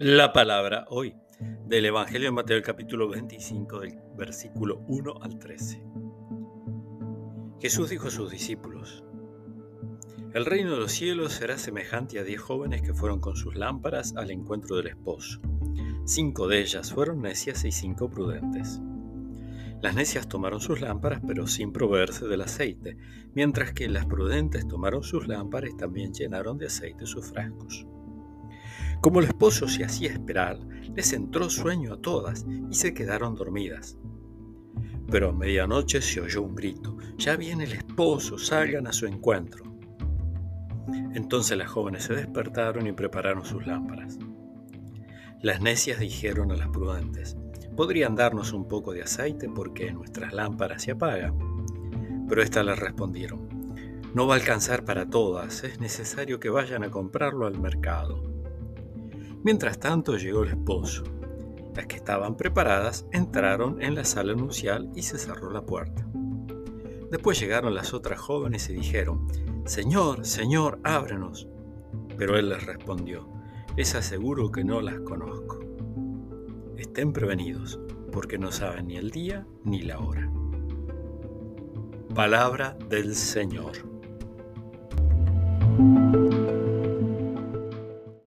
La palabra hoy del Evangelio de Mateo, capítulo 25, del versículo 1 al 13. Jesús dijo a sus discípulos, El reino de los cielos será semejante a diez jóvenes que fueron con sus lámparas al encuentro del esposo. Cinco de ellas fueron necias y cinco prudentes. Las necias tomaron sus lámparas pero sin proveerse del aceite, mientras que las prudentes tomaron sus lámparas y también llenaron de aceite sus frascos. Como el esposo se hacía esperar, les entró sueño a todas y se quedaron dormidas. Pero a medianoche se oyó un grito, ya viene el esposo, salgan a su encuentro. Entonces las jóvenes se despertaron y prepararon sus lámparas. Las necias dijeron a las prudentes, podrían darnos un poco de aceite porque nuestras lámparas se apagan. Pero éstas les respondieron, no va a alcanzar para todas, es necesario que vayan a comprarlo al mercado. Mientras tanto llegó el esposo. Las que estaban preparadas entraron en la sala nupcial y se cerró la puerta. Después llegaron las otras jóvenes y dijeron, Señor, Señor, ábrenos. Pero él les respondió, les aseguro que no las conozco. Estén prevenidos, porque no saben ni el día ni la hora. Palabra del Señor.